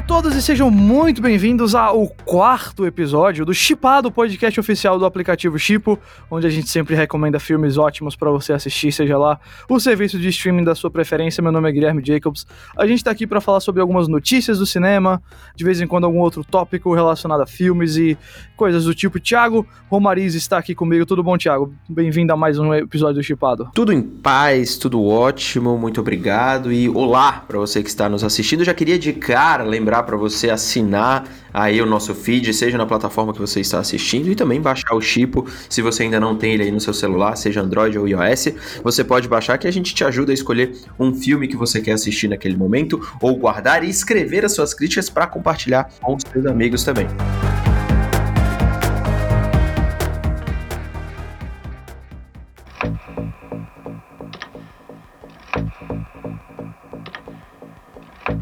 a todos e sejam muito bem-vindos ao quarto episódio do Chipado, podcast oficial do aplicativo Chipo, onde a gente sempre recomenda filmes ótimos para você assistir, seja lá o serviço de streaming da sua preferência. Meu nome é Guilherme Jacobs. A gente tá aqui para falar sobre algumas notícias do cinema, de vez em quando algum outro tópico relacionado a filmes e coisas do tipo. Thiago Romariz está aqui comigo. Tudo bom, Thiago? Bem-vindo a mais um episódio do Chipado. Tudo em paz, tudo ótimo, muito obrigado e olá para você que está nos assistindo. Já queria de cara lembrar para você assinar aí o nosso feed, seja na plataforma que você está assistindo e também baixar o Chipo, se você ainda não tem ele aí no seu celular, seja Android ou iOS, você pode baixar que a gente te ajuda a escolher um filme que você quer assistir naquele momento ou guardar e escrever as suas críticas para compartilhar com os seus amigos também.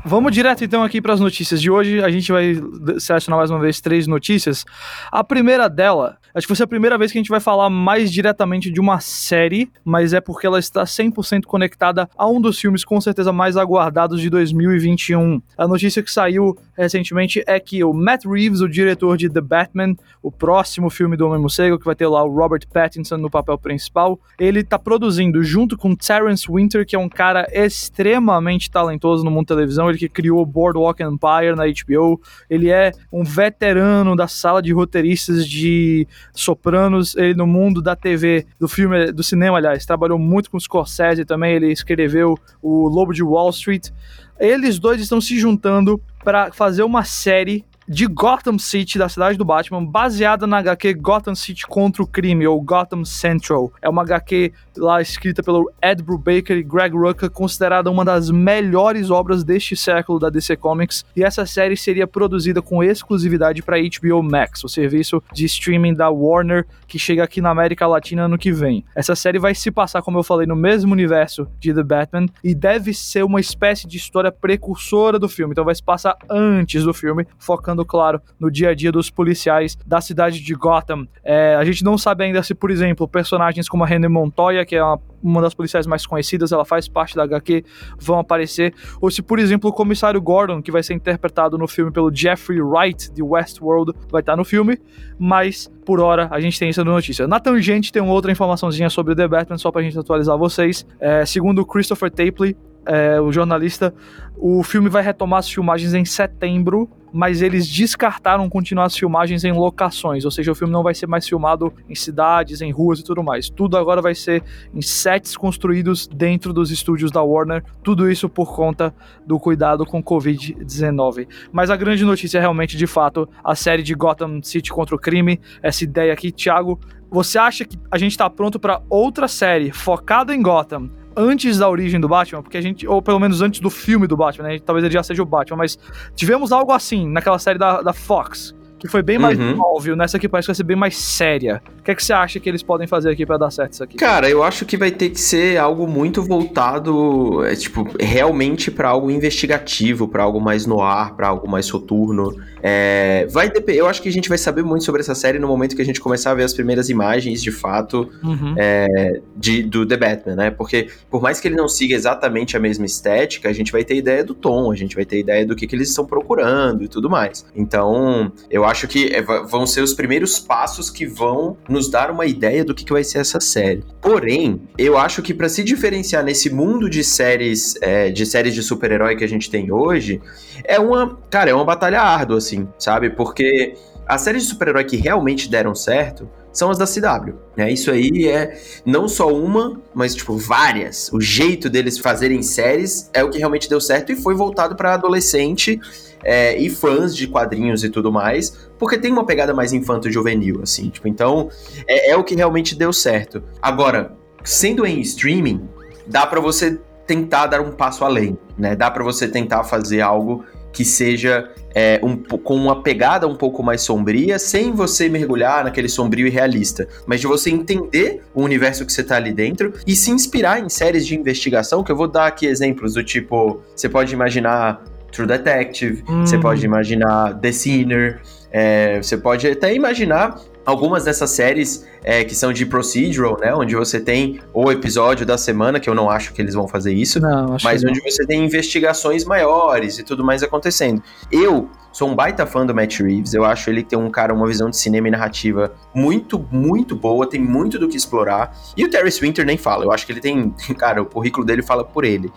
Vamos direto então aqui para as notícias de hoje. A gente vai selecionar mais uma vez três notícias. A primeira dela, acho que vai ser a primeira vez que a gente vai falar mais diretamente de uma série, mas é porque ela está 100% conectada a um dos filmes com certeza mais aguardados de 2021. A notícia que saiu recentemente é que o Matt Reeves, o diretor de The Batman, o próximo filme do Homem-Morcego, que vai ter lá o Robert Pattinson no papel principal, ele está produzindo junto com Terrence Winter, que é um cara extremamente talentoso no mundo da televisão. Ele que criou Boardwalk Empire na HBO. Ele é um veterano da sala de roteiristas de Sopranos, ele no mundo da TV, do filme, do cinema, aliás, trabalhou muito com Scorsese também, ele escreveu o Lobo de Wall Street. Eles dois estão se juntando para fazer uma série de Gotham City, da cidade do Batman, baseada na HQ Gotham City contra o Crime, ou Gotham Central. É uma HQ lá escrita pelo Ed Brubaker e Greg Rucka, considerada uma das melhores obras deste século da DC Comics, e essa série seria produzida com exclusividade para HBO Max, o serviço de streaming da Warner que chega aqui na América Latina ano que vem. Essa série vai se passar, como eu falei, no mesmo universo de The Batman e deve ser uma espécie de história precursora do filme, então vai se passar antes do filme, focando claro, no dia a dia dos policiais da cidade de Gotham. É, a gente não sabe ainda se, por exemplo, personagens como a René Montoya, que é uma, uma das policiais mais conhecidas, ela faz parte da HQ, vão aparecer, ou se, por exemplo, o comissário Gordon, que vai ser interpretado no filme pelo Jeffrey Wright, de Westworld, vai estar no filme, mas por hora a gente tem essa notícia. Na tangente tem outra informaçãozinha sobre The Batman, só pra gente atualizar vocês. É, segundo Christopher Tapley, é, o jornalista, o filme vai retomar as filmagens em setembro, mas eles descartaram continuar as filmagens em locações, ou seja, o filme não vai ser mais filmado em cidades, em ruas e tudo mais. Tudo agora vai ser em sets construídos dentro dos estúdios da Warner, tudo isso por conta do cuidado com Covid-19. Mas a grande notícia é realmente, de fato, a série de Gotham City contra o crime, essa ideia aqui, Thiago. Você acha que a gente está pronto para outra série focada em Gotham, antes da origem do Batman, porque a gente, ou pelo menos antes do filme do Batman, né? Talvez ele já seja o Batman, mas tivemos algo assim naquela série da, da Fox, que foi bem mais uhum. óbvio. Nessa aqui parece que vai ser bem mais séria. O que, é que você acha que eles podem fazer aqui para dar certo isso aqui? Cara, eu acho que vai ter que ser algo muito voltado, é, tipo, realmente para algo investigativo, para algo mais no ar, para algo mais soturno. É, vai Eu acho que a gente vai saber muito sobre essa série no momento que a gente começar a ver as primeiras imagens, de fato, uhum. é, de, do The Batman, né? Porque por mais que ele não siga exatamente a mesma estética, a gente vai ter ideia do tom, a gente vai ter ideia do que, que eles estão procurando e tudo mais. Então, eu acho que é, vão ser os primeiros passos que vão nos dar uma ideia do que, que vai ser essa série. Porém, eu acho que para se diferenciar nesse mundo de séries, é, de séries de super-herói que a gente tem hoje, é uma, cara, é uma batalha árdua, assim, sabe? Porque as séries de super-herói que realmente deram certo são as da CW, né? Isso aí é não só uma, mas tipo várias. O jeito deles fazerem séries é o que realmente deu certo e foi voltado para adolescente é, e fãs de quadrinhos e tudo mais, porque tem uma pegada mais infanto-juvenil, assim, tipo, então é, é o que realmente deu certo. Agora, sendo em streaming, dá para você tentar dar um passo além, né? Dá para você tentar fazer algo que seja é, um, com uma pegada um pouco mais sombria, sem você mergulhar naquele sombrio e realista, mas de você entender o universo que você tá ali dentro e se inspirar em séries de investigação, que eu vou dar aqui exemplos do tipo, você pode imaginar True Detective, hum. você pode imaginar The Sinner, é, você pode até imaginar algumas dessas séries é, que são de procedural, né? Onde você tem o episódio da semana, que eu não acho que eles vão fazer isso, não, mas onde você tem investigações maiores e tudo mais acontecendo. Eu sou um baita fã do Matt Reeves, eu acho ele tem um cara, uma visão de cinema e narrativa muito, muito boa, tem muito do que explorar. E o Terry Swinter nem fala, eu acho que ele tem, cara, o currículo dele fala por ele.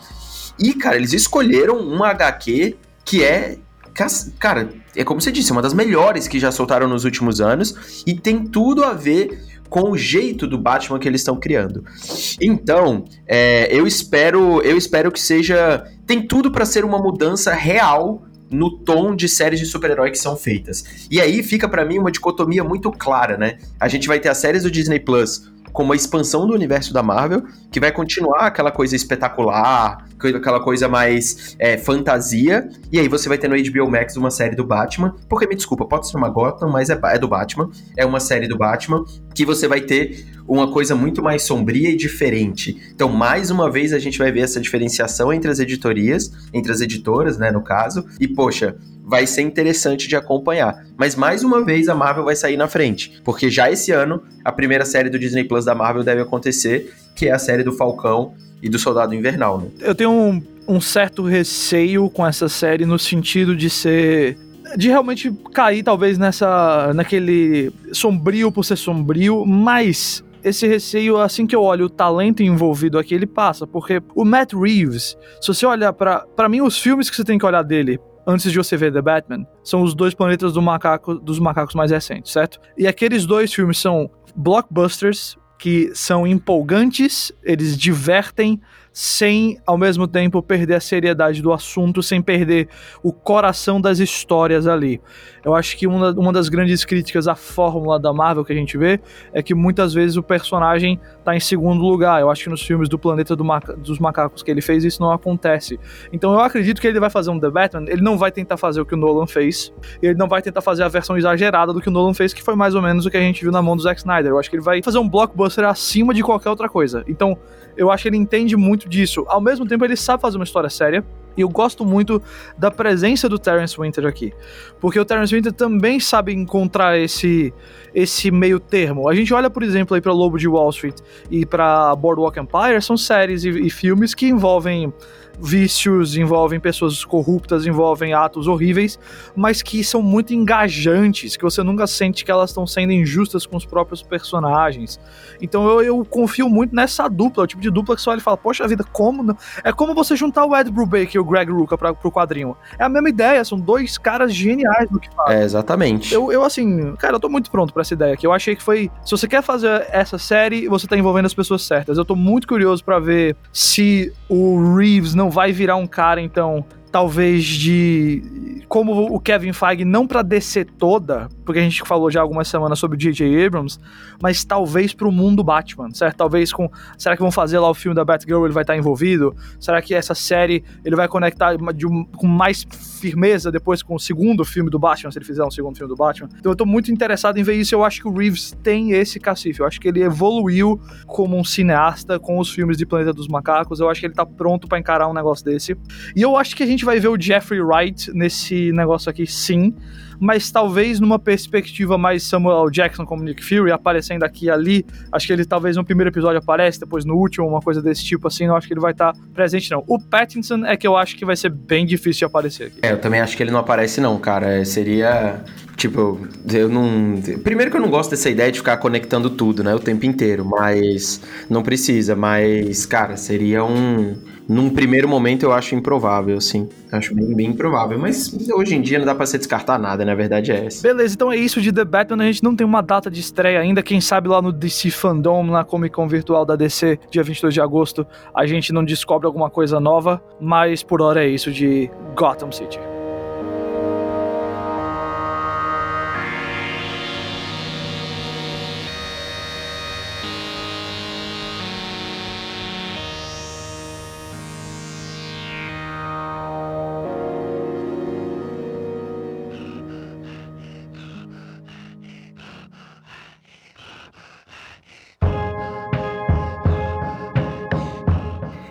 E, cara, eles escolheram uma HQ que é Cara, é como você disse, uma das melhores que já soltaram nos últimos anos e tem tudo a ver com o jeito do Batman que eles estão criando. Então, é, eu espero, eu espero que seja, tem tudo para ser uma mudança real no tom de séries de super-herói que são feitas. E aí fica para mim uma dicotomia muito clara, né? A gente vai ter as séries do Disney Plus com uma expansão do universo da Marvel, que vai continuar aquela coisa espetacular, aquela coisa mais é, fantasia, e aí você vai ter no HBO Max uma série do Batman, porque me desculpa, pode ser uma Gotham, mas é, é do Batman, é uma série do Batman, que você vai ter uma coisa muito mais sombria e diferente. Então, mais uma vez, a gente vai ver essa diferenciação entre as editorias, entre as editoras, né, no caso, e poxa, vai ser interessante de acompanhar. Mas mais uma vez a Marvel vai sair na frente, porque já esse ano a primeira série do Disney Plus da Marvel deve acontecer, que é a série do Falcão e do Soldado Invernal. Né? Eu tenho um, um certo receio com essa série no sentido de ser de realmente cair talvez nessa naquele sombrio por ser sombrio, mas esse receio, assim que eu olho o talento envolvido aqui, ele passa, porque o Matt Reeves, se você olhar para para mim os filmes que você tem que olhar dele, antes de você ver The Batman, são os dois planetas do macaco, dos macacos mais recentes, certo? E aqueles dois filmes são blockbusters, que são empolgantes, eles divertem, sem ao mesmo tempo perder a seriedade do assunto, sem perder o coração das histórias ali. Eu acho que uma, uma das grandes críticas à fórmula da Marvel que a gente vê é que muitas vezes o personagem tá em segundo lugar. Eu acho que nos filmes do Planeta do Maca dos Macacos que ele fez, isso não acontece. Então eu acredito que ele vai fazer um The Batman, ele não vai tentar fazer o que o Nolan fez, ele não vai tentar fazer a versão exagerada do que o Nolan fez, que foi mais ou menos o que a gente viu na mão do Zack Snyder. Eu acho que ele vai fazer um blockbuster acima de qualquer outra coisa. Então, eu acho que ele entende muito disso. Ao mesmo tempo, ele sabe fazer uma história séria. E eu gosto muito da presença do Terence Winter aqui. Porque o Terence Winter também sabe encontrar esse, esse meio termo. A gente olha, por exemplo, aí para Lobo de Wall Street e para Boardwalk Empire, são séries e, e filmes que envolvem vícios, envolvem pessoas corruptas, envolvem atos horríveis, mas que são muito engajantes, que você nunca sente que elas estão sendo injustas com os próprios personagens. Então eu, eu confio muito nessa dupla, o tipo de dupla que você olha e fala, poxa vida, como não? É como você juntar o Ed Brubaker e o Greg Rucka para pro quadrinho. É a mesma ideia, são dois caras geniais no que fazem. É, exatamente. Eu, eu assim, cara, eu tô muito pronto para essa ideia aqui. Eu achei que foi, se você quer fazer essa série, você tá envolvendo as pessoas certas. Eu tô muito curioso para ver se o Reeves não vai virar um cara, então, talvez de como o Kevin Feige não para descer toda, porque a gente falou já algumas semanas sobre o J.J. Abrams, mas talvez para o mundo Batman, certo? Talvez com será que vão fazer lá o filme da Batgirl, ele vai estar envolvido? Será que essa série ele vai conectar de, com mais firmeza depois com o segundo filme do Batman, se ele fizer um segundo filme do Batman? Então eu tô muito interessado em ver isso, eu acho que o Reeves tem esse cacife, eu acho que ele evoluiu como um cineasta com os filmes de Planeta dos Macacos, eu acho que ele tá pronto para encarar um negócio desse. E eu acho que a gente vai ver o Jeffrey Wright nesse negócio aqui, sim, mas talvez numa perspectiva mais Samuel Jackson como Nick Fury, aparecendo aqui e ali. Acho que ele talvez no primeiro episódio aparece, depois no último, uma coisa desse tipo assim. Não acho que ele vai estar tá presente, não. O Pattinson é que eu acho que vai ser bem difícil de aparecer aqui. É, eu também acho que ele não aparece, não, cara. Seria. Tipo, eu não. Primeiro que eu não gosto dessa ideia de ficar conectando tudo, né? O tempo inteiro, mas. Não precisa, mas, cara, seria um num primeiro momento eu acho improvável, sim. Acho bem, bem improvável. Mas hoje em dia não dá pra se descartar nada, né? A verdade é essa. Beleza, então é isso de The Batman. A gente não tem uma data de estreia ainda. Quem sabe lá no DC Fandom, na Comic Con virtual da DC, dia 22 de agosto, a gente não descobre alguma coisa nova. Mas por hora é isso de Gotham City.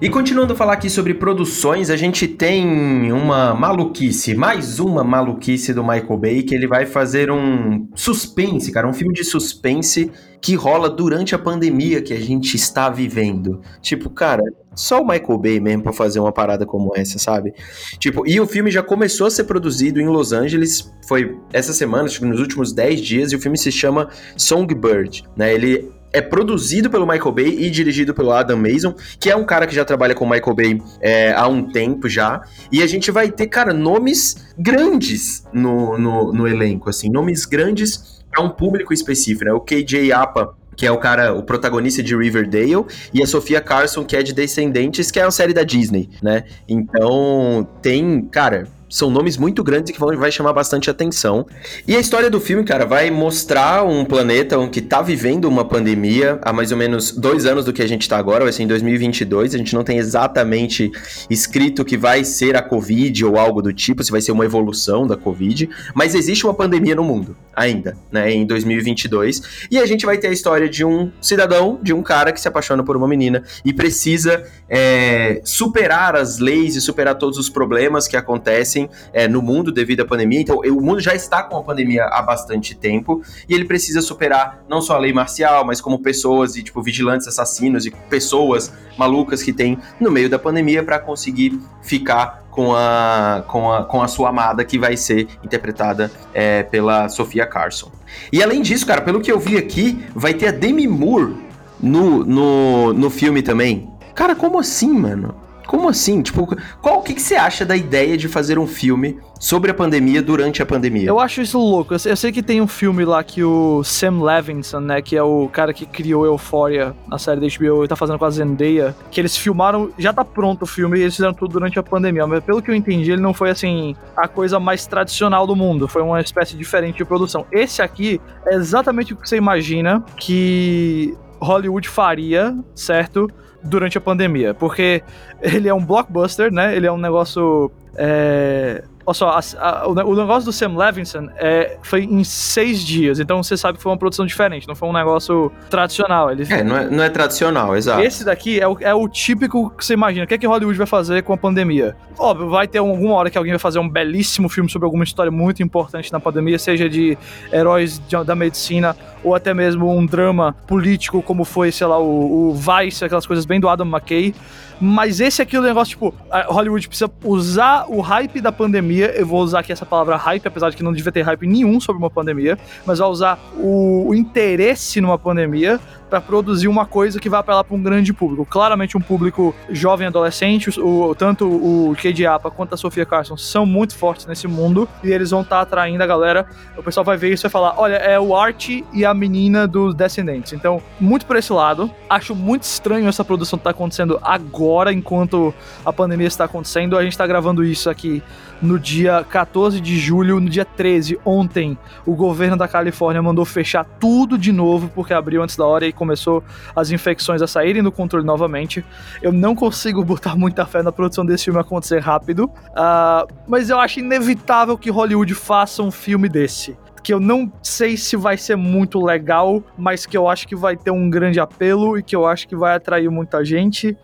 E continuando a falar aqui sobre produções, a gente tem uma maluquice, mais uma maluquice do Michael Bay, que ele vai fazer um suspense, cara, um filme de suspense que rola durante a pandemia que a gente está vivendo. Tipo, cara, só o Michael Bay mesmo pra fazer uma parada como essa, sabe? Tipo, e o filme já começou a ser produzido em Los Angeles, foi essa semana, tipo, nos últimos 10 dias, e o filme se chama Songbird, né? Ele é produzido pelo Michael Bay e dirigido pelo Adam Mason, que é um cara que já trabalha com o Michael Bay é, há um tempo já. E a gente vai ter, cara, nomes grandes no, no, no elenco, assim, nomes grandes para um público específico, né? O KJ Apa que é o cara, o protagonista de Riverdale, e a Sofia Carson, que é de Descendentes, que é uma série da Disney, né? Então, tem, cara, são nomes muito grandes que vão, vai chamar bastante atenção. E a história do filme, cara, vai mostrar um planeta que tá vivendo uma pandemia há mais ou menos dois anos do que a gente tá agora, vai ser em 2022. A gente não tem exatamente escrito que vai ser a Covid ou algo do tipo, se vai ser uma evolução da Covid, mas existe uma pandemia no mundo ainda, né, em 2022. E a gente vai ter a história de um cidadão, de um cara que se apaixona por uma menina e precisa é, superar as leis e superar todos os problemas que acontecem é, no mundo devido à pandemia. Então, o mundo já está com a pandemia há bastante tempo e ele precisa superar não só a lei marcial, mas como pessoas e tipo vigilantes assassinos e pessoas malucas que tem no meio da pandemia para conseguir ficar com a, com, a, com a sua amada, que vai ser interpretada é, pela Sofia Carson. E além disso, cara, pelo que eu vi aqui, vai ter a Demi Moore no, no, no filme também. Cara, como assim, mano? Como assim? Tipo, qual o que, que você acha da ideia de fazer um filme sobre a pandemia durante a pandemia? Eu acho isso louco. Eu sei, eu sei, que tem um filme lá que o Sam Levinson, né, que é o cara que criou Euphoria na série da HBO, e tá fazendo com a Zendaya, que eles filmaram, já tá pronto o filme e eles fizeram tudo durante a pandemia. Mas pelo que eu entendi, ele não foi assim a coisa mais tradicional do mundo, foi uma espécie diferente de produção. Esse aqui é exatamente o que você imagina que Hollywood faria, certo? Durante a pandemia, porque ele é um blockbuster, né? Ele é um negócio é, Olha só, a, a, o, negócio do Sam Levinson é, foi em seis dias, então você sabe que foi uma produção diferente, não foi um negócio tradicional. Ele, é, não é, não é tradicional, exato. Esse daqui é o, é o típico que você imagina. O que é que Hollywood vai fazer com a pandemia? Óbvio, vai ter alguma hora que alguém vai fazer um belíssimo filme sobre alguma história muito importante na pandemia, seja de heróis de, da medicina ou até mesmo um drama político, como foi, sei lá, o, o Vice, aquelas coisas bem do Adam McKay. Mas esse aqui é o negócio, tipo, Hollywood precisa usar o hype da pandemia. Eu vou usar aqui essa palavra hype, apesar de que não devia ter hype nenhum sobre uma pandemia, mas vai usar o, o interesse numa pandemia para produzir uma coisa que vai apelar para um grande público. Claramente um público jovem adolescente, o, tanto o K.D. Apa quanto a Sofia Carson são muito fortes nesse mundo e eles vão estar tá atraindo a galera. O pessoal vai ver isso e vai falar: olha, é o Art e a menina dos Descendentes. Então, muito por esse lado. Acho muito estranho essa produção estar tá acontecendo agora, enquanto a pandemia está acontecendo. A gente está gravando isso aqui no dia 14 de julho, no dia 13, ontem, o governo da Califórnia mandou fechar tudo de novo porque abriu antes da hora e começou as infecções a saírem do controle novamente. Eu não consigo botar muita fé na produção desse filme acontecer rápido, uh, mas eu acho inevitável que Hollywood faça um filme desse que eu não sei se vai ser muito legal, mas que eu acho que vai ter um grande apelo e que eu acho que vai atrair muita gente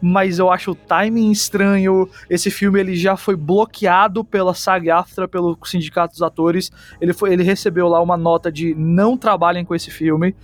mas eu acho o timing estranho. Esse filme ele já foi bloqueado pela SAG-AFTRA, pelo Sindicato dos Atores. Ele, foi, ele recebeu lá uma nota de não trabalhem com esse filme.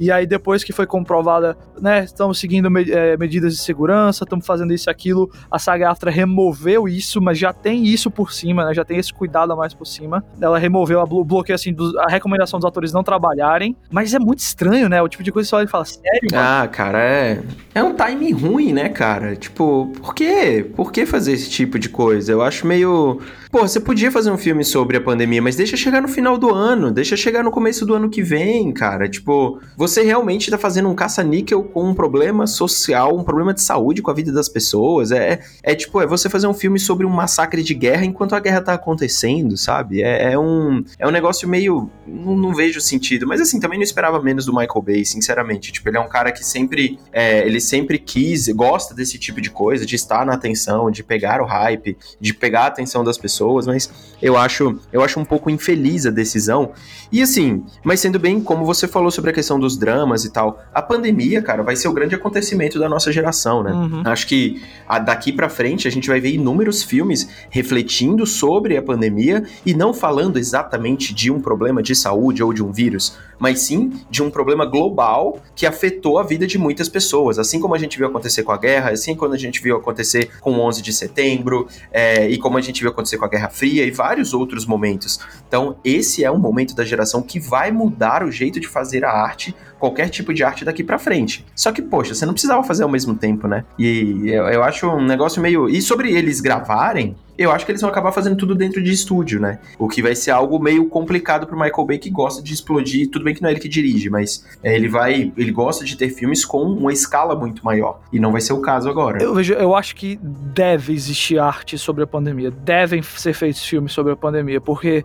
E aí, depois que foi comprovada, né, estamos seguindo me é, medidas de segurança, estamos fazendo isso e aquilo, a SAG AFTRA removeu isso, mas já tem isso por cima, né, já tem esse cuidado a mais por cima. Ela removeu a bloqueio, assim, a recomendação dos atores não trabalharem, mas é muito estranho, né, o tipo de coisa que você olha e fala, sério? Mano? Ah, cara, é... É um timing ruim, né, cara? Tipo, por quê? Por que fazer esse tipo de coisa? Eu acho meio... Pô, você podia fazer um filme sobre a pandemia, mas deixa chegar no final do ano, deixa chegar no começo do ano que vem, cara. Tipo, você realmente tá fazendo um caça-níquel com um problema social, um problema de saúde com a vida das pessoas. É, é tipo, é você fazer um filme sobre um massacre de guerra enquanto a guerra tá acontecendo, sabe? É, é um, é um negócio meio. Não, não, vejo sentido. Mas assim, também não esperava menos do Michael Bay, sinceramente. Tipo, ele é um cara que sempre. É, ele sempre quis, gosta desse tipo de coisa, de estar na atenção, de pegar o hype, de pegar a atenção das pessoas, mas eu acho, eu acho um pouco infeliz a decisão. E assim, mas sendo bem, como você falou sobre a questão dos dramas e tal, a pandemia, cara, vai ser o grande acontecimento da nossa geração, né? Uhum. Acho que a, daqui para frente a gente vai ver inúmeros filmes refletindo sobre a pandemia e não falando exatamente de um problema de saúde ou de um vírus, mas sim de um problema global que afetou a vida de muitas pessoas, assim como a gente viu acontecer com a guerra, assim como a gente viu acontecer com o 11 de setembro, é, e como a gente viu acontecer com a Guerra Fria e vários outros momentos. Então, esse é um momento da geração que vai mudar o jeito de fazer a arte, qualquer tipo de arte daqui para frente. Só que, poxa, você não precisava fazer ao mesmo tempo, né? E eu, eu acho um negócio meio. E sobre eles gravarem, eu acho que eles vão acabar fazendo tudo dentro de estúdio, né? O que vai ser algo meio complicado pro Michael Bay que gosta de explodir. Tudo bem que não é ele que dirige, mas é, ele vai. Ele gosta de ter filmes com uma escala muito maior. E não vai ser o caso agora. Eu vejo, eu acho que deve existir arte sobre a pandemia. Devem ser feitos filmes sobre a pandemia, porque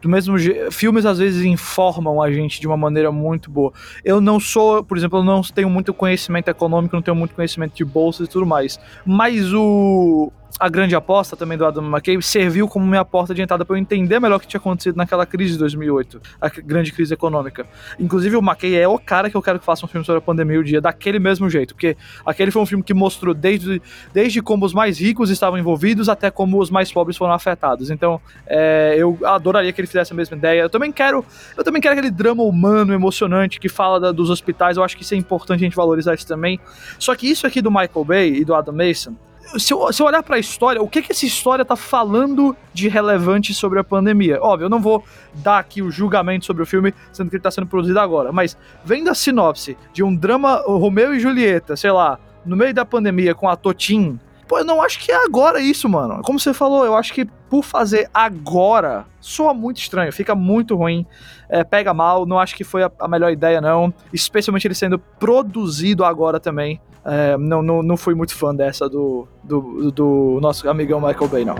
do mesmo jeito, filmes às vezes informam a gente de uma maneira muito boa. Eu não sou, por exemplo, eu não tenho muito conhecimento econômico, não tenho muito conhecimento de bolsa e tudo mais, mas o a grande aposta também do Adam McKay serviu como minha porta de entrada para eu entender melhor o que tinha acontecido naquela crise de 2008, a grande crise econômica. Inclusive, o McKay é o cara que eu quero que faça um filme sobre a pandemia o dia, daquele mesmo jeito, porque aquele foi um filme que mostrou desde, desde como os mais ricos estavam envolvidos até como os mais pobres foram afetados. Então, é, eu adoraria que ele fizesse a mesma ideia. Eu também quero, eu também quero aquele drama humano, emocionante que fala da, dos hospitais. Eu acho que isso é importante a gente valorizar isso também. Só que isso aqui do Michael Bay e do Adam Mason se eu, se eu olhar para a história, o que que essa história tá falando de relevante sobre a pandemia? Óbvio, eu não vou dar aqui o julgamento sobre o filme, sendo que ele tá sendo produzido agora, mas vendo a sinopse de um drama Romeu e Julieta, sei lá, no meio da pandemia com a Totin, pô, eu não acho que é agora isso, mano. Como você falou, eu acho que por fazer agora soa muito estranho, fica muito ruim, é, pega mal, não acho que foi a, a melhor ideia, não. Especialmente ele sendo produzido agora também. É, não, não, não fui muito fã dessa do, do, do nosso amigão Michael Bay, não.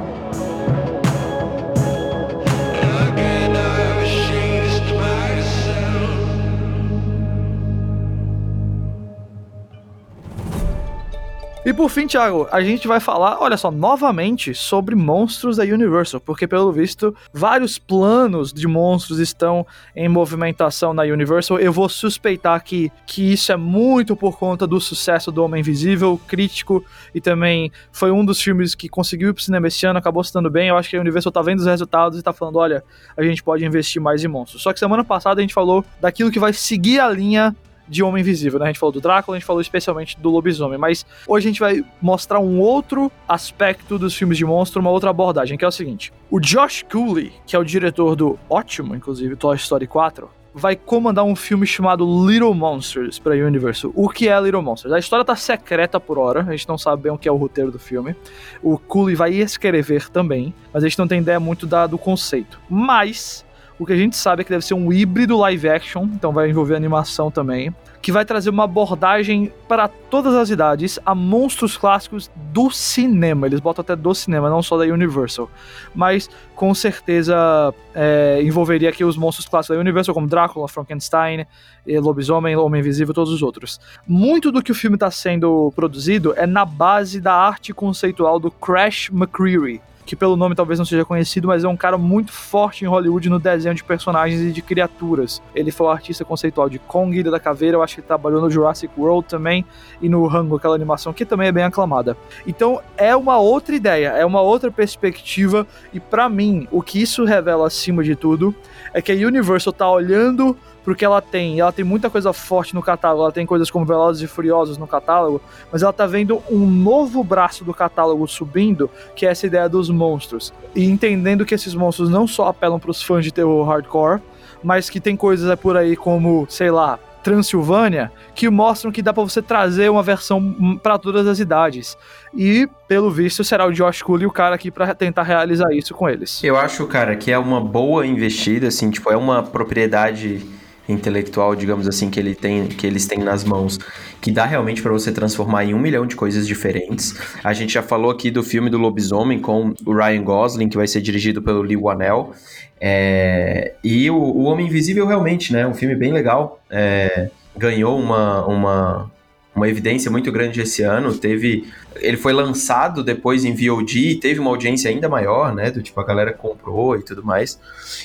E por fim, Thiago, a gente vai falar, olha só, novamente sobre monstros da Universal, porque pelo visto vários planos de monstros estão em movimentação na Universal. Eu vou suspeitar que, que isso é muito por conta do sucesso do Homem Invisível, crítico, e também foi um dos filmes que conseguiu ir pro cinema esse ano, acabou estando bem. Eu acho que a Universal tá vendo os resultados e tá falando, olha, a gente pode investir mais em monstros. Só que semana passada a gente falou daquilo que vai seguir a linha de Homem Invisível, né? A gente falou do Drácula, a gente falou especialmente do lobisomem, mas hoje a gente vai mostrar um outro aspecto dos filmes de monstro, uma outra abordagem, que é o seguinte: o Josh Cooley, que é o diretor do ótimo, inclusive, Toy Story 4, vai comandar um filme chamado Little Monsters para Universal. O que é Little Monsters? A história tá secreta por hora, a gente não sabe bem o que é o roteiro do filme. O Cooley vai escrever também, mas a gente não tem ideia muito da, do conceito. Mas o que a gente sabe é que deve ser um híbrido live action, então vai envolver animação também, que vai trazer uma abordagem para todas as idades a monstros clássicos do cinema. Eles botam até do cinema, não só da Universal. Mas com certeza é, envolveria aqui os monstros clássicos da Universal, como Drácula, Frankenstein, Lobisomem, Homem Invisível todos os outros. Muito do que o filme está sendo produzido é na base da arte conceitual do Crash McCreary que pelo nome talvez não seja conhecido, mas é um cara muito forte em Hollywood no desenho de personagens e de criaturas. Ele foi o artista conceitual de Kong, Ilha da Caveira, eu acho que ele trabalhou no Jurassic World também e no Rango, aquela animação que também é bem aclamada. Então é uma outra ideia, é uma outra perspectiva e para mim o que isso revela acima de tudo é que a Universal tá olhando porque ela tem, ela tem muita coisa forte no catálogo, ela tem coisas como Velozes e Furiosos no catálogo, mas ela tá vendo um novo braço do catálogo subindo, que é essa ideia dos monstros. E entendendo que esses monstros não só apelam para os fãs de terror hardcore, mas que tem coisas por aí como, sei lá, Transilvânia, que mostram que dá para você trazer uma versão para todas as idades. E, pelo visto, será o Josh Cooley o cara aqui para tentar realizar isso com eles. Eu acho, cara, que é uma boa investida, assim, tipo, é uma propriedade intelectual, digamos assim, que, ele tem, que eles têm nas mãos, que dá realmente para você transformar em um milhão de coisas diferentes. A gente já falou aqui do filme do Lobisomem com o Ryan Gosling, que vai ser dirigido pelo Lee Wanell. É, e o, o, Homem Invisível realmente, né? Um filme bem legal. É, ganhou uma, uma, uma evidência muito grande esse ano. Teve. Ele foi lançado depois em VOD e teve uma audiência ainda maior, né? Do tipo, a galera comprou e tudo mais.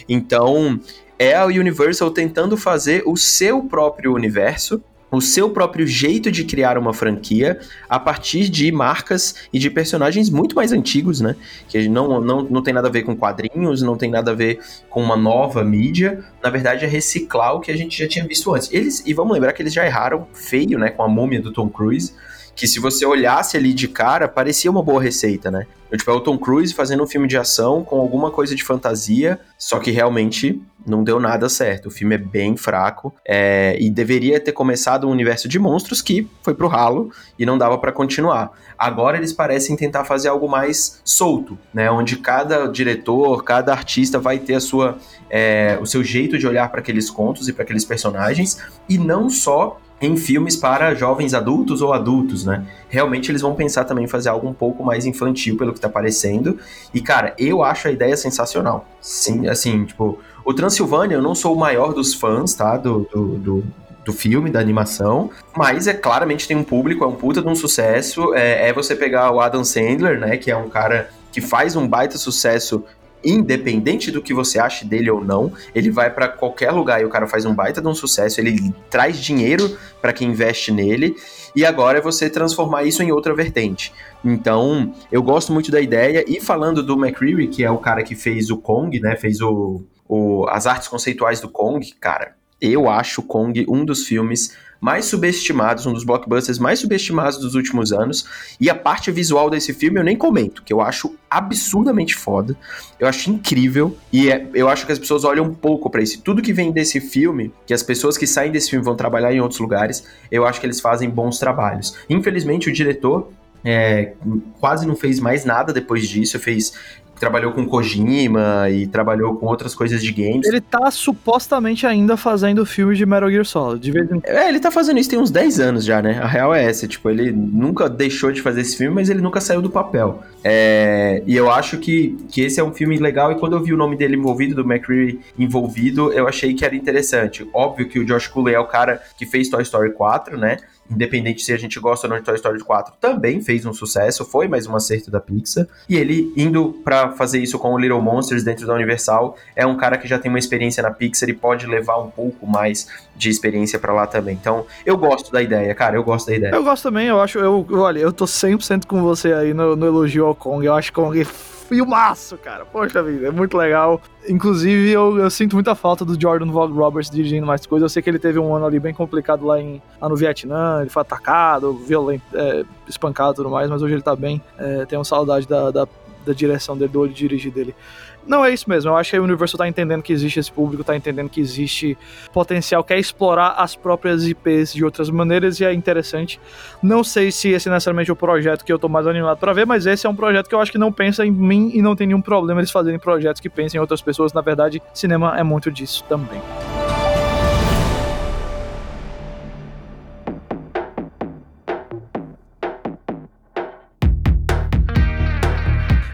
Então, é a Universal tentando fazer o seu próprio universo o seu próprio jeito de criar uma franquia a partir de marcas e de personagens muito mais antigos, né? Que não, não, não tem nada a ver com quadrinhos, não tem nada a ver com uma nova mídia. Na verdade, é reciclar o que a gente já tinha visto antes. Eles, e vamos lembrar que eles já erraram feio, né? Com a múmia do Tom Cruise que se você olhasse ali de cara, parecia uma boa receita, né? Eu, tipo, é o Tom Cruise fazendo um filme de ação com alguma coisa de fantasia, só que realmente não deu nada certo. O filme é bem fraco é, e deveria ter começado um universo de monstros que foi pro ralo e não dava para continuar. Agora eles parecem tentar fazer algo mais solto, né? Onde cada diretor, cada artista vai ter a sua, é, o seu jeito de olhar para aqueles contos e para aqueles personagens e não só em filmes para jovens adultos ou adultos, né? Realmente eles vão pensar também em fazer algo um pouco mais infantil, pelo que tá parecendo. E, cara, eu acho a ideia sensacional. Sim, assim, tipo, o Transilvânia, eu não sou o maior dos fãs, tá? Do, do, do, do filme, da animação, mas é claramente tem um público, é um puta de um sucesso. É, é você pegar o Adam Sandler, né? Que é um cara que faz um baita sucesso independente do que você ache dele ou não, ele vai para qualquer lugar e o cara faz um baita de um sucesso, ele traz dinheiro para quem investe nele, e agora é você transformar isso em outra vertente. Então, eu gosto muito da ideia, e falando do McCreary, que é o cara que fez o Kong, né, fez o, o as artes conceituais do Kong, cara, eu acho o Kong um dos filmes mais subestimados, um dos blockbusters mais subestimados dos últimos anos. E a parte visual desse filme eu nem comento, que eu acho absurdamente foda. Eu acho incrível e é, eu acho que as pessoas olham um pouco para isso. Tudo que vem desse filme, que as pessoas que saem desse filme vão trabalhar em outros lugares, eu acho que eles fazem bons trabalhos. Infelizmente o diretor é, quase não fez mais nada depois disso. Fez trabalhou com Kojima e trabalhou com outras coisas de games. Ele tá supostamente ainda fazendo filme de Metal Gear Solid. De vez em... É, ele tá fazendo isso tem uns 10 anos já, né? A real é essa. Tipo, ele nunca deixou de fazer esse filme, mas ele nunca saiu do papel. É, e eu acho que, que esse é um filme legal. E quando eu vi o nome dele envolvido, do McCreary envolvido, eu achei que era interessante. Óbvio que o Josh Cooley é o cara que fez Toy Story 4, né? Independente se a gente gosta ou não de Toy Story 4, também fez um sucesso, foi mais um acerto da Pixar. E ele indo para fazer isso com o Little Monsters dentro da Universal, é um cara que já tem uma experiência na Pixar e pode levar um pouco mais de experiência para lá também. Então, eu gosto da ideia, cara, eu gosto da ideia. Eu gosto também, eu acho, eu, olha, eu tô 100% com você aí no, no elogio ao Kong. Eu acho Kong filmaço, cara. Poxa vida, é muito legal. Inclusive, eu, eu, sinto muita falta do Jordan Roberts dirigindo mais coisas. Eu sei que ele teve um ano ali bem complicado lá, em, lá no Vietnã, ele foi atacado, violento, é, espancado e tudo mais, mas hoje ele tá bem. É, tenho saudade da, da, da direção dele, do olho de dirigir dele. Não, é isso mesmo. Eu acho que a Universal tá entendendo que existe esse público, tá entendendo que existe potencial, quer explorar as próprias IPs de outras maneiras e é interessante. Não sei se esse é necessariamente o projeto que eu tô mais animado para ver, mas esse é um projeto que eu acho que não pensa em mim e não tem nenhum problema eles fazerem projetos que pensem em outras pessoas. Na verdade, cinema é muito disso também.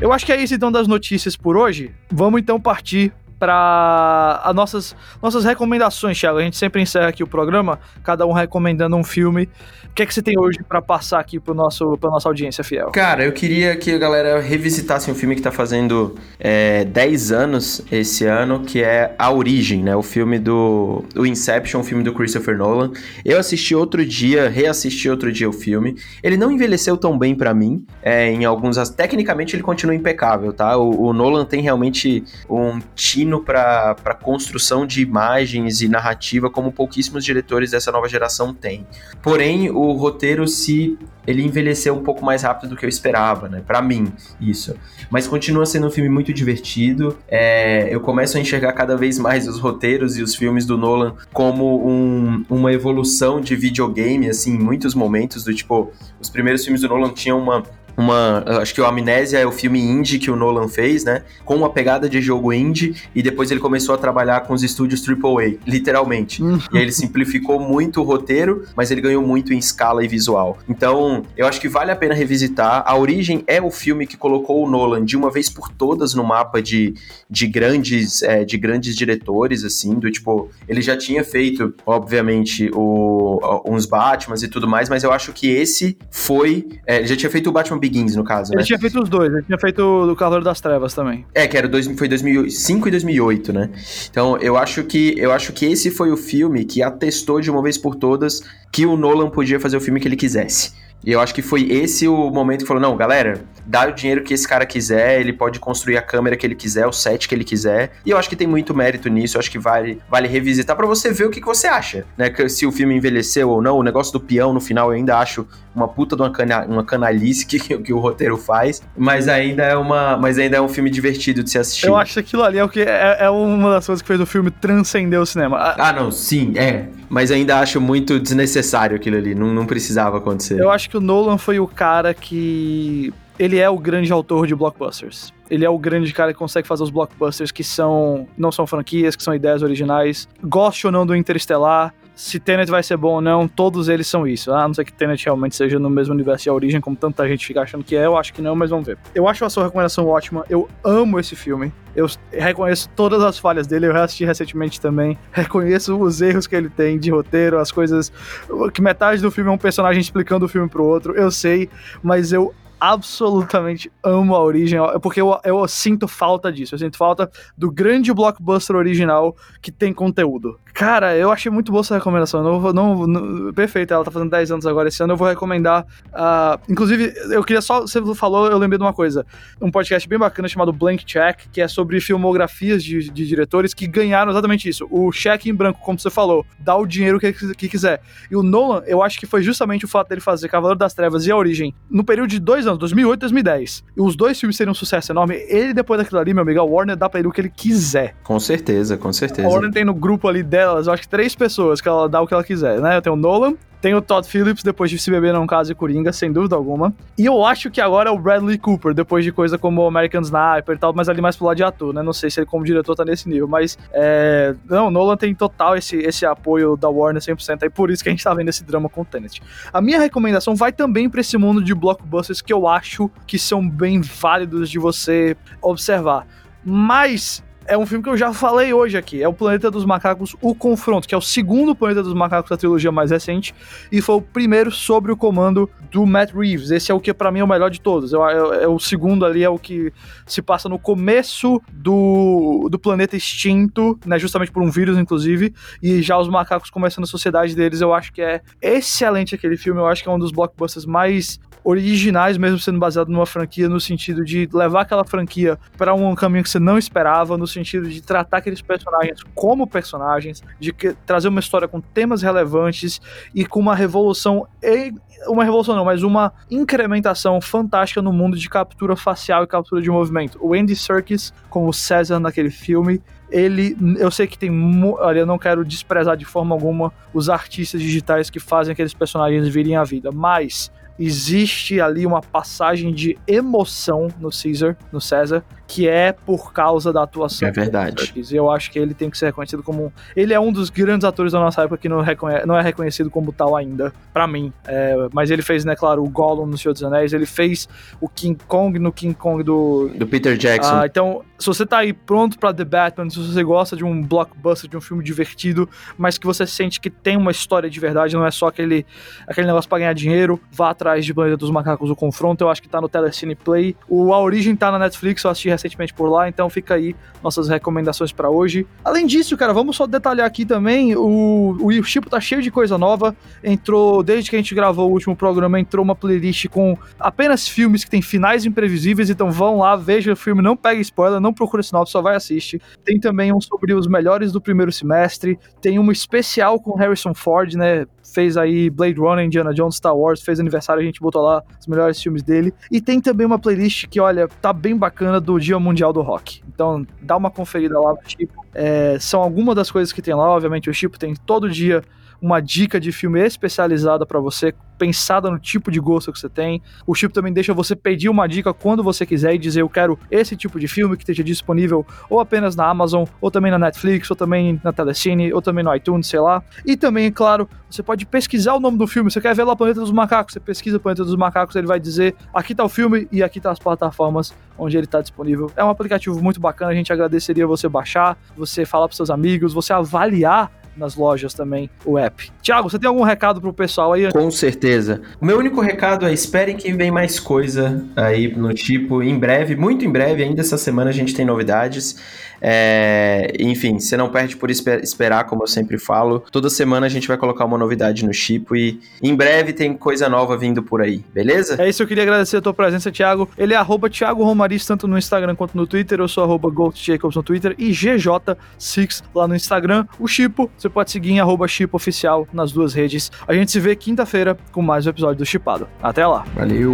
Eu acho que é isso então das notícias por hoje. Vamos então partir para as nossas, nossas recomendações, Thiago. A gente sempre encerra aqui o programa, cada um recomendando um filme. O que é que você tem hoje para passar aqui para nosso pra nossa audiência fiel? Cara, eu queria que a galera revisitasse um filme que está fazendo é, 10 anos esse ano, que é A Origem, né? O filme do o Inception, o filme do Christopher Nolan. Eu assisti outro dia, reassisti outro dia o filme. Ele não envelheceu tão bem para mim, é, em alguns... Tecnicamente ele continua impecável, tá? O, o Nolan tem realmente um time fino para construção de imagens e narrativa como pouquíssimos diretores dessa nova geração têm. Porém, o roteiro se ele envelheceu um pouco mais rápido do que eu esperava, né? Para mim, isso. Mas continua sendo um filme muito divertido. É, eu começo a enxergar cada vez mais os roteiros e os filmes do Nolan como um, uma evolução de videogame, assim, em muitos momentos do tipo, os primeiros filmes do Nolan tinham uma uma. Acho que o Amnésia é o filme indie que o Nolan fez, né? Com uma pegada de jogo indie, e depois ele começou a trabalhar com os estúdios AAA, literalmente. Hum. e aí ele simplificou muito o roteiro, mas ele ganhou muito em escala e visual. Então, eu acho que vale a pena revisitar. A Origem é o filme que colocou o Nolan de uma vez por todas no mapa de, de grandes é, de grandes diretores, assim, do tipo, ele já tinha feito, obviamente, o, uns Batmans e tudo mais, mas eu acho que esse foi. É, ele já tinha feito o Batman Begins, no caso, Ele né? tinha feito os dois, ele tinha feito o Calor das Trevas também. É, que era dois, foi 2005 e 2008, né? Então, eu acho que eu acho que esse foi o filme que atestou de uma vez por todas que o Nolan podia fazer o filme que ele quisesse. E eu acho que foi esse o momento que falou: não, galera, dá o dinheiro que esse cara quiser, ele pode construir a câmera que ele quiser, o set que ele quiser. E eu acho que tem muito mérito nisso, eu acho que vale, vale revisitar para você ver o que, que você acha, né? Que se o filme envelheceu ou não. O negócio do peão no final eu ainda acho uma puta de uma, cana uma canalice que, que o roteiro faz, mas ainda é uma, mas ainda é um filme divertido de se assistir. Eu acho que aquilo ali é o que é, é uma das coisas que fez o filme transcender o cinema. Ah, não, sim, é. Mas ainda acho muito desnecessário aquilo ali. Não, não precisava acontecer. Eu acho que o Nolan foi o cara que. Ele é o grande autor de blockbusters. Ele é o grande cara que consegue fazer os blockbusters que são. não são franquias, que são ideias originais. Goste ou não do Interestelar. Se Tenet vai ser bom ou não, todos eles são isso. A não ser que Tenet realmente seja no mesmo universo de origem, como tanta gente fica achando que é, eu acho que não, mas vamos ver. Eu acho a sua recomendação ótima. Eu amo esse filme. Eu reconheço todas as falhas dele, eu reassisti recentemente também. Reconheço os erros que ele tem de roteiro, as coisas. Que metade do filme é um personagem explicando o filme pro outro, eu sei, mas eu absolutamente amo a origem, porque eu, eu sinto falta disso. Eu sinto falta do grande blockbuster original que tem conteúdo. Cara, eu achei muito boa essa recomendação. Não, vou- não, não, perfeito, ela tá fazendo 10 anos agora esse ano. Eu vou recomendar. ah, inclusive, eu queria só. Você falou, eu lembrei de uma coisa. Um podcast bem bacana chamado Blank Check, que é sobre filmografias de, de diretores que ganharam exatamente isso. O cheque em branco, como você falou, dá o dinheiro que, que quiser. E o Nolan, eu acho que foi justamente o fato dele fazer Cavaleiro das Trevas e A Origem no período de dois anos, 2008 e 2010. E os dois filmes seriam um sucesso enorme. Ele, depois daquilo ali, meu amigo, a Warner dá pra ele o que ele quiser. Com certeza, com A certeza. Warner tem no grupo ali eu acho que três pessoas que ela dá o que ela quiser, né? Tem o Nolan, tem o Todd Phillips, depois de Se Beber Não Caso e Coringa, sem dúvida alguma. E eu acho que agora é o Bradley Cooper, depois de coisa como American Sniper e tal, mas ali mais pro lado de ator, né? Não sei se ele como diretor tá nesse nível, mas é... Não, Nolan tem total esse, esse apoio da Warner 100%, aí por isso que a gente tá vendo esse drama com o Tenet. A minha recomendação vai também pra esse mundo de blockbusters que eu acho que são bem válidos de você observar. Mas é um filme que eu já falei hoje aqui. É o Planeta dos Macacos, O Confronto, que é o segundo Planeta dos Macacos da trilogia mais recente e foi o primeiro sobre o comando do Matt Reeves. Esse é o que pra mim é o melhor de todos. É, é- é o segundo ali, é o que se passa no começo do, do planeta extinto, né, justamente por um vírus, inclusive, e já os macacos começando a sociedade deles. Eu acho que é excelente aquele filme. Eu acho que é um dos blockbusters mais originais, mesmo sendo baseado numa franquia, no sentido de levar aquela franquia para um caminho que você não esperava, no sentido de tratar aqueles personagens como personagens, de que- trazer uma história com temas relevantes e com uma revolução uma revolução não, mas uma incrementação fantástica no mundo de captura facial e captura de movimento. O Andy Serkis como César naquele filme, ele, eu sei que tem, olha, eu não quero desprezar de forma alguma os artistas digitais que fazem aqueles personagens virem à vida, mas existe ali uma passagem de emoção no Caesar, no César, que é por causa da atuação É verdade. E eu acho que ele tem que ser reconhecido como. Ele é um dos grandes atores da nossa época que não, reconhe... não é reconhecido como tal ainda, pra mim. É, mas ele fez, né, claro, o Gollum no Senhor dos Anéis, ele fez o King Kong no King Kong do. Do Peter Jackson. Ah, então, se você tá aí pronto pra The Batman, se você gosta de um blockbuster, de um filme divertido, mas que você sente que tem uma história de verdade, não é só aquele, aquele negócio pra ganhar dinheiro, vá atrás de Planeta dos Macacos, o confronto, eu acho que tá no Telecine Play. O A Origem tá na Netflix, eu assisti recentemente por lá, então fica aí nossas recomendações pra hoje. Além disso, cara, vamos só detalhar aqui também, o, o Chipo tá cheio de coisa nova, entrou, desde que a gente gravou o último programa, entrou uma playlist com apenas filmes que tem finais imprevisíveis, então vão lá, veja o filme, não pegue spoiler, não procure sinopse, só vai assistir. Tem também um sobre os melhores do primeiro semestre, tem uma especial com Harrison Ford, né, fez aí Blade Runner, Indiana Jones, Star Wars, fez aniversário, a gente botou lá os melhores filmes dele. E tem também uma playlist que, olha, tá bem bacana do Dia Mundial do Rock. Então, dá uma conferida lá no Chipo. É, são algumas das coisas que tem lá, obviamente o Chipo tem todo dia uma dica de filme especializada para você, pensada no tipo de gosto que você tem. O chip também deixa você pedir uma dica quando você quiser e dizer eu quero esse tipo de filme que esteja disponível ou apenas na Amazon, ou também na Netflix, ou também na Telecine, ou também no iTunes, sei lá. E também, claro, você pode pesquisar o nome do filme. Você quer ver lá Planeta dos Macacos, você pesquisa Planeta dos Macacos, ele vai dizer aqui tá o filme e aqui tá as plataformas onde ele está disponível. É um aplicativo muito bacana, a gente agradeceria você baixar, você falar para seus amigos, você avaliar nas lojas também o app. Tiago, você tem algum recado pro pessoal aí? Com certeza. O meu único recado é esperem que vem mais coisa aí no tipo em breve, muito em breve, ainda essa semana a gente tem novidades. É, enfim, você não perde por esper esperar, como eu sempre falo. Toda semana a gente vai colocar uma novidade no Chipo e em breve tem coisa nova vindo por aí, beleza? É isso, eu queria agradecer a tua presença, Thiago. Ele é arroba Thiago Romariz, tanto no Instagram quanto no Twitter. Eu sou arroba Jacobs no Twitter e GJ6 lá no Instagram. O Chipo, você pode seguir em arroba Chipo Oficial nas duas redes. A gente se vê quinta-feira com mais um episódio do Chipado. Até lá. Valeu.